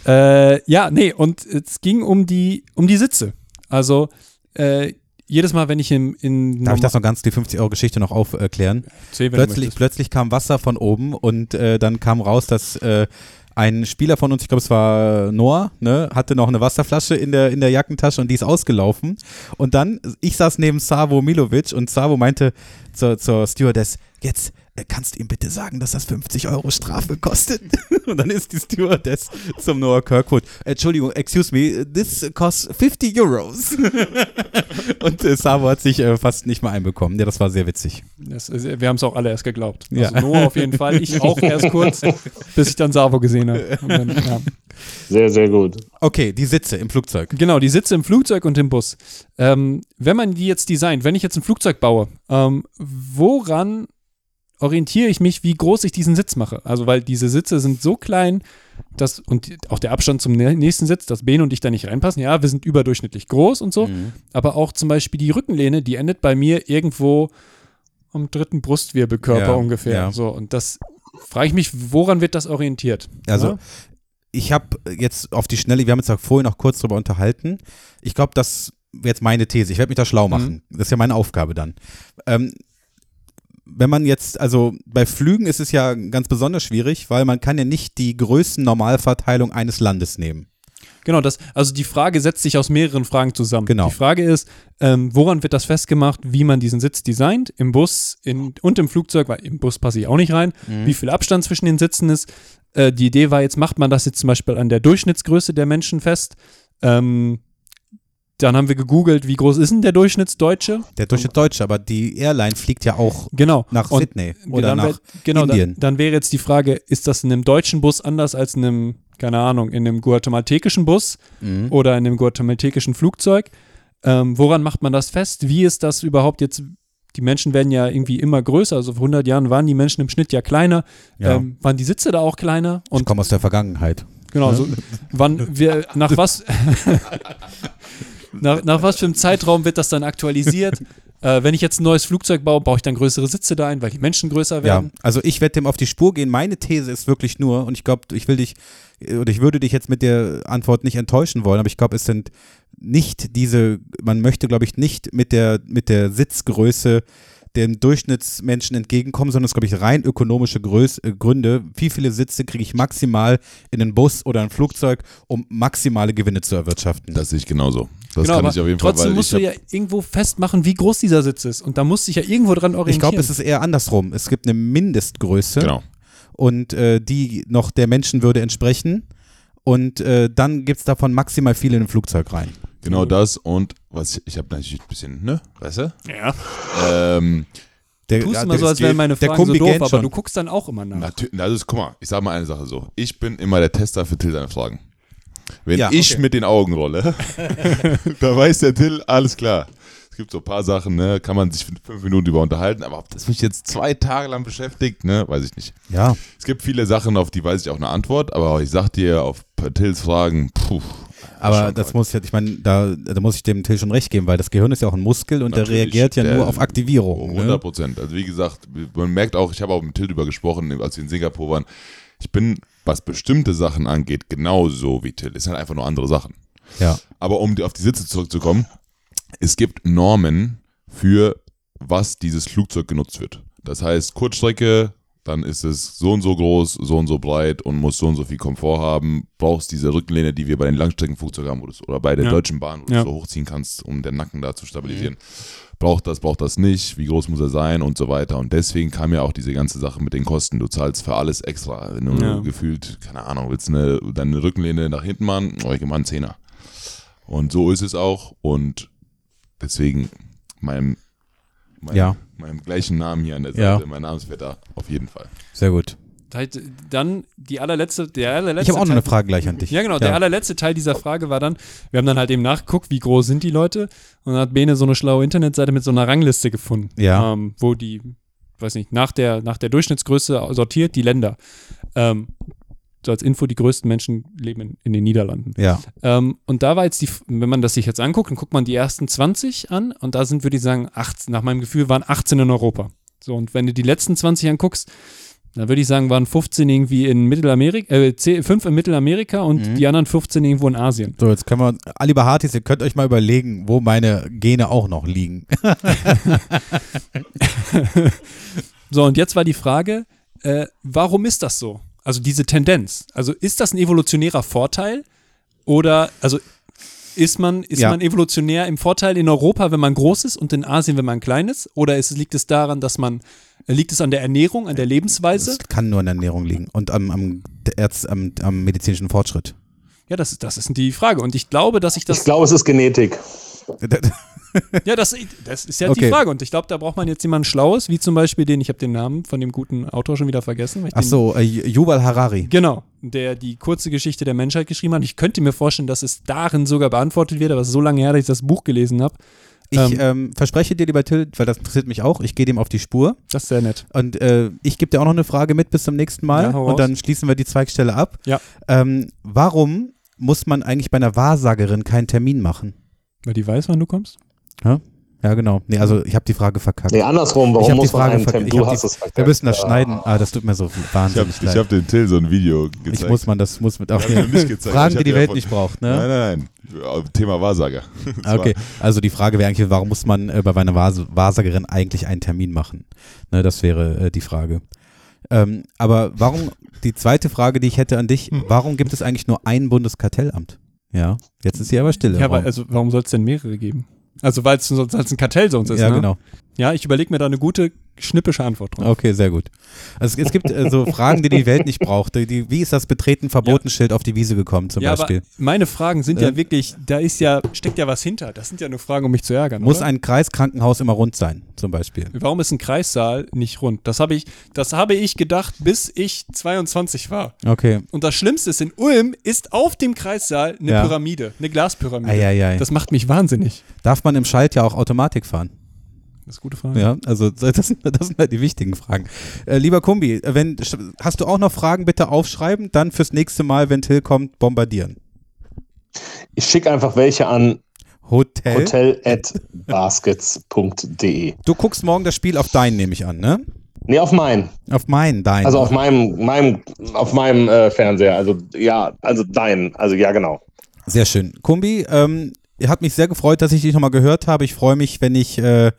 Äh, ja, nee, und es ging um die, um die Sitze. Also äh, jedes Mal, wenn ich in, in Darf ich das noch ganz, die 50-Euro-Geschichte noch aufklären? Du Plötzlich, plötzlich kam Wasser von oben und äh, dann kam raus, dass äh, ein Spieler von uns, ich glaube es war Noah, ne, hatte noch eine Wasserflasche in der, in der Jackentasche und die ist ausgelaufen. Und dann, ich saß neben Savo Milovic und Savo meinte zur, zur Stewardess, jetzt kannst du ihm bitte sagen, dass das 50 Euro Strafe kostet? <laughs> Und dann ist die Stewardess zum Noah Kirkwood, Entschuldigung, excuse me, this costs 50 Euros. <laughs> und äh, Savo hat sich äh, fast nicht mal einbekommen. Ja, das war sehr witzig. Das, wir haben es auch alle erst geglaubt. Ja. Also Noah auf jeden Fall, ich auch erst kurz, <laughs> bis ich dann Savo gesehen habe. Dann, ja. Sehr, sehr gut. Okay, die Sitze im Flugzeug. Genau, die Sitze im Flugzeug und im Bus. Ähm, wenn man die jetzt designt, wenn ich jetzt ein Flugzeug baue, ähm, woran orientiere ich mich, wie groß ich diesen Sitz mache. Also, weil diese Sitze sind so klein, dass, und auch der Abstand zum nä- nächsten Sitz, dass Ben und ich da nicht reinpassen. Ja, wir sind überdurchschnittlich groß und so. Mhm. Aber auch zum Beispiel die Rückenlehne, die endet bei mir irgendwo am dritten Brustwirbelkörper Ja, ungefähr. ja. So, und das frage ich mich, woran wird das orientiert? Also, Ja? ich habe jetzt auf die Schnelle, wir haben uns ja vorhin noch kurz drüber unterhalten. Ich glaube, das wäre jetzt meine These. Ich werde mich da schlau machen. Das ist ja meine Aufgabe dann. Ähm, wenn man jetzt, also bei Flügen ist es ja ganz besonders schwierig, weil man kann ja nicht die Größen-Normalverteilung eines Landes nehmen. Genau, das, also die Frage setzt sich aus mehreren Fragen zusammen. Genau. Die Frage ist, ähm, woran wird das festgemacht, wie man diesen Sitz designt, im Bus in, und im Flugzeug, weil im Bus passe ich auch nicht rein, wie viel Abstand zwischen den Sitzen ist. Äh, die Idee war jetzt, macht man das jetzt zum Beispiel an der Durchschnittsgröße der Menschen fest. Ähm, dann haben wir gegoogelt, wie groß ist denn der Durchschnittsdeutsche? Der Durchschnitt Deutsche, aber die Airline fliegt ja auch Genau. nach Und Sydney oder dann nach wär, genau, Indien. Dann, dann wäre jetzt die Frage, ist das in einem deutschen Bus anders als in einem, keine Ahnung, in einem guatemaltekischen Bus Mhm. oder in einem guatemaltekischen Flugzeug? Ähm, woran macht man das fest? Wie ist das überhaupt jetzt? Die Menschen werden ja irgendwie immer größer. Also vor 100 Jahren waren die Menschen im Schnitt ja kleiner. Ja. Ähm, waren die Sitze da auch kleiner? Ich Und komme aus der Vergangenheit. genau, so, wann wir, nach was, <laughs> nach, nach was für einem Zeitraum wird das dann aktualisiert? <laughs> äh, wenn ich jetzt ein neues Flugzeug baue, baue ich dann größere Sitze da ein, weil die Menschen größer Ja, werden? also ich werde dem auf die Spur gehen. Meine These ist wirklich nur, und ich glaube, ich will dich, oder ich würde dich jetzt mit der Antwort nicht enttäuschen wollen, aber ich glaube, es sind nicht diese, man möchte, glaube ich, nicht mit der, mit der Sitzgröße dem Durchschnittsmenschen entgegenkommen, sondern es ist, glaube ich, rein ökonomische Größ äh, Gründe. Wie viele Sitze kriege ich maximal in einen Bus oder ein Flugzeug, um maximale Gewinne zu erwirtschaften? Das sehe ich genauso. Das genau, kann aber ich auf jeden trotzdem Fall, weil musst ich du ja irgendwo festmachen, wie groß dieser Sitz ist. Und da musst du dich ja irgendwo dran orientieren. ich glaube, es ist eher andersrum. Es gibt eine Mindestgröße. Genau. und äh, die noch der Menschenwürde entsprechen. Und äh, dann gibt es davon maximal viele in ein Flugzeug rein. Genau das und was ich, ich habe natürlich ein bisschen, ne, weißt du? Ja. Ähm, Der, Du tust ja, immer so, als wären meine der Fragen so doof, aber du guckst dann auch immer nach. natürlich, also guck mal, ich sage mal eine Sache so. Ich bin immer der Tester für Till seine Fragen. Wenn Ja, ich okay. mit den Augen rolle, <laughs> <laughs> da weiß der Till, alles klar. Es gibt so ein paar Sachen, ne, kann man sich fünf Minuten über unterhalten, aber ob das mich jetzt zwei Tage lang beschäftigt, ne, weiß ich nicht. Ja, Es gibt viele Sachen, auf die weiß ich auch eine Antwort, aber ich sag dir, auf Tills Fragen, puh. Aber das muss ja, ich meine, da, da muss ich dem Till schon recht geben, weil das Gehirn ist ja auch ein Muskel und der Natürlich, reagiert ja der- nur auf Aktivierung. 100 Ne? Prozent. Also wie gesagt, man merkt auch, ich habe auch mit Till drüber gesprochen, als wir in Singapur waren. Ich bin, was bestimmte Sachen angeht, genauso wie Till. Es sind halt einfach nur andere Sachen. Ja. Aber um auf die Sitze zurückzukommen, es gibt Normen für was dieses Flugzeug genutzt wird. Das heißt, Kurzstrecke, dann ist es so und so groß, so und so breit und muss so und so viel Komfort haben. Brauchst diese Rückenlehne, die wir bei den Langstreckenflugzeugen haben, oder bei der Ja. Deutschen Bahn, wo du Ja. so hochziehen kannst, um den Nacken da zu stabilisieren. Braucht das, braucht das nicht, wie groß muss er sein und so weiter. Und deswegen kam ja auch diese ganze Sache mit den Kosten. Du zahlst für alles extra. Wenn du Ja. gefühlt, keine Ahnung, willst eine, deine Rückenlehne nach hinten machen, oh, ich geh mal einen Zehner. Und so ist es auch. Und deswegen meinem, meinem, Ja. Meinem gleichen Namen hier an der Ja. Seite, mein Namensvetter, auf jeden Fall. Sehr gut. Dann die allerletzte, der allerletzte Ich habe auch noch eine Frage gleich an dich. Ja, genau. Der allerletzte Teil dieser Frage war dann, wir haben dann halt eben nachgeguckt, wie groß sind die Leute. Und dann hat Bene so eine schlaue Internetseite mit so einer Rangliste gefunden. Ja. Ähm, wo die, weiß nicht, nach der, nach der Durchschnittsgröße sortiert die Länder. Ähm, so als Info, die größten Menschen leben in, in den Niederlanden. Ja. Ähm, und da war jetzt die, wenn man das sich jetzt anguckt, dann guckt man die ersten 20 an und da sind, würde ich sagen, 18, nach meinem Gefühl waren 18 in Europa. So, und wenn du die letzten 20 anguckst, dann würde ich sagen, waren 15 irgendwie in Mittelamerika, äh, 10, 5 in Mittelamerika und Mhm. die anderen 15 irgendwo in Asien. So, jetzt können wir, liebe Hartis, ihr könnt euch mal überlegen, wo meine Gene auch noch liegen. <laughs> So, und jetzt war die Frage, äh, warum ist das so? Also diese Tendenz. Also ist das ein evolutionärer Vorteil oder, also ist man, ist Ja. man evolutionär im Vorteil in Europa, wenn man groß ist und in Asien, wenn man klein ist? Oder ist, es- liegt es daran, dass man, liegt es an der Ernährung, an der Lebensweise? Das kann nur an der Ernährung liegen und am, am, am, am medizinischen Fortschritt. Ja, das, ist- das ist die Frage. Und ich glaube, dass ich das. Ich glaube, es ist Genetik. <laughs> <laughs> Ja, das, das ist ja Okay. die Frage. Und ich glaube, da braucht man jetzt jemanden Schlaues, wie zum Beispiel den, ich habe den Namen von dem guten Autor schon wieder vergessen. Ach so, äh, Yuval Harari. Genau, der die kurze Geschichte der Menschheit geschrieben hat. Ich könnte mir vorstellen, dass es darin sogar beantwortet wird, aber es ist so lange her, dass ich das Buch gelesen habe. Ich Ähm. ähm, verspreche dir, lieber Till, weil das interessiert mich auch, ich gehe dem auf die Spur. Das ist sehr nett. Und äh, ich gebe dir auch noch eine Frage mit bis zum nächsten Mal. Ja, und dann schließen wir die Zweigstelle ab. Ja. Ähm, warum muss man eigentlich bei einer Wahrsagerin keinen Termin machen? Weil die weiß, wann du kommst. Ja, genau. Nee, also ich habe die Frage verkackt. Nee, andersrum, Ich warum die muss man Frage einen Termin? ich Du hast die- es verkackt. Wir müssen das Ja. schneiden. Ah, das tut mir so Ich habe wahnsinnig ich leid. hab dem Till so ein Video gezeigt. Ich muss man das muss mit auch Ich ihm nicht gezeigt. Fragen, Ich die die Welt nicht braucht, ne? Nein, nein, nein. Thema Wahrsager. <laughs> Das Okay, also die Frage wäre eigentlich, warum muss man äh, bei einer Wahrs Wahrsagerin eigentlich einen Termin machen? Ne, das wäre äh, die Frage. Ähm, aber warum, die zweite Frage, die ich hätte an dich, Hm. warum gibt es eigentlich nur ein Bundeskartellamt? Ja, jetzt ist hier aber Stille. im Ja, aber also warum soll es denn mehrere geben? Also weil es ein Kartell sonst ist, ja ne? genau. Ja, ich überlege mir da eine gute, schnippische Antwort drauf. Okay, sehr gut. Also es, es gibt äh, so <laughs> Fragen, die die Welt nicht braucht. Die, wie ist das betreten Verbotenschild auf die Wiese gekommen zum ja, Beispiel? meine Fragen sind Ja. ja wirklich, da ist ja, steckt ja was hinter. Das sind ja nur Fragen, um mich zu ärgern. Muss oder? ein Kreiskrankenhaus immer rund sein, zum Beispiel? Warum ist ein Kreissaal nicht rund? Das habe ich, das habe ich gedacht, bis ich 22 war. Okay. Und das Schlimmste ist, in Ulm ist auf dem Kreissaal eine Ja. Pyramide, eine Glaspyramide. Eieiei. Das macht mich wahnsinnig. Darf man im Schalt ja auch Automatik fahren? Das ist eine gute Frage. Ja, also <laughs> das sind, das sind halt die wichtigen Fragen. Äh, lieber Kumbi, äh, wenn, hast du auch noch Fragen, bitte aufschreiben, dann fürs nächste Mal, wenn Till kommt, bombardieren. Ich schicke einfach welche an Hotel. hotel.baskets.de. Du guckst morgen das Spiel auf deinen, nehme ich an, ne? Nee, auf meinen. Auf meinen, deinen. Also auf meinem, meinem, auf meinem äh, Fernseher. Also ja, also deinen. Also ja, genau. Sehr schön. Kumbi, ähm, hat mich sehr gefreut, dass ich dich nochmal gehört habe. Ich freue mich, wenn ich äh,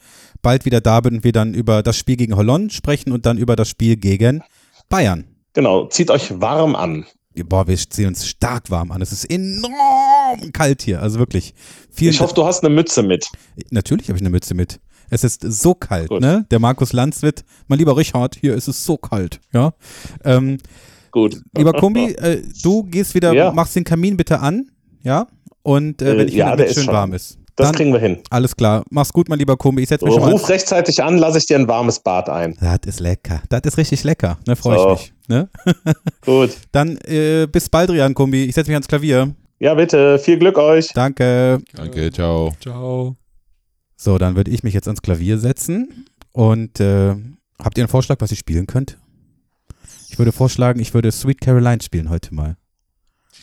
bald wieder da bin und wir dann über das Spiel gegen Holland sprechen und dann über das Spiel gegen Bayern. Genau. Zieht euch warm an. Boah, wir ziehen uns stark warm an. Es ist enorm kalt hier. Also wirklich. Ich hoffe, du hast eine Mütze mit. Natürlich habe ich eine Mütze mit. Es ist so kalt, Gut. ne? Der Markus Landswitt, mein lieber Richard, hier ist es so kalt, ja. Ähm, Gut. lieber Kumbi, <laughs> äh, du gehst wieder, Ja. machst den Kamin bitte an, ja? Und äh, Äh, wenn ich ja, wieder der mit ist schön warm ist. Das Dann, kriegen wir hin. alles klar. Mach's gut, mein lieber Kumbi. Ich setze mich schon mal. Ruf rechtzeitig an, lasse ich dir ein warmes Bad ein. Das ist lecker. Das ist richtig lecker. Ne, freue So. ich mich. Ne? <laughs> Gut. Dann äh, bis bald, Rian Kumbi. Ich setze mich ans Klavier. Ja, bitte. Viel Glück euch. Danke. Danke, ciao. Ciao. So, dann würde ich mich jetzt ans Klavier setzen. Und äh, habt ihr einen Vorschlag, was ich spielen könnt? Ich würde vorschlagen, ich würde Sweet Caroline spielen heute mal.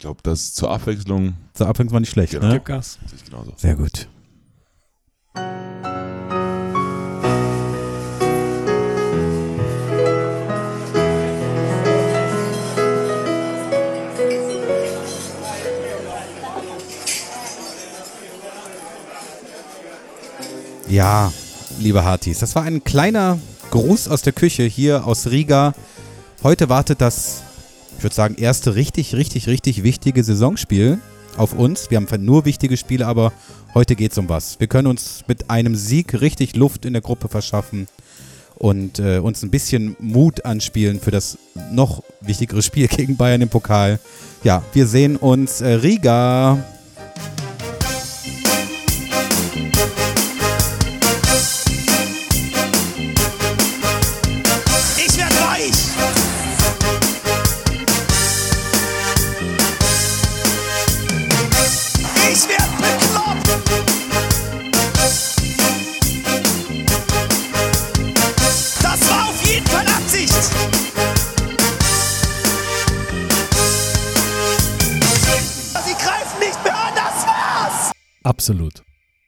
Ich glaube, das zur Abwechslung Zur Abwechslung war nicht schlecht, Genau. ne? Gib Gas. genauso. Sehr gut. Ja, liebe Hartis, das war ein kleiner Gruß aus der Küche hier aus Riga. Heute wartet das, ich würde sagen, erste richtig, richtig, richtig wichtige Saisonspiel auf uns. Wir haben nur wichtige Spiele, aber heute geht es um was. Wir können uns mit einem Sieg richtig Luft in der Gruppe verschaffen und äh, uns ein bisschen Mut anspielen für das noch wichtigere <laughs> Spiel gegen Bayern im Pokal. Ja, wir sehen uns äh, Riga. Absolut.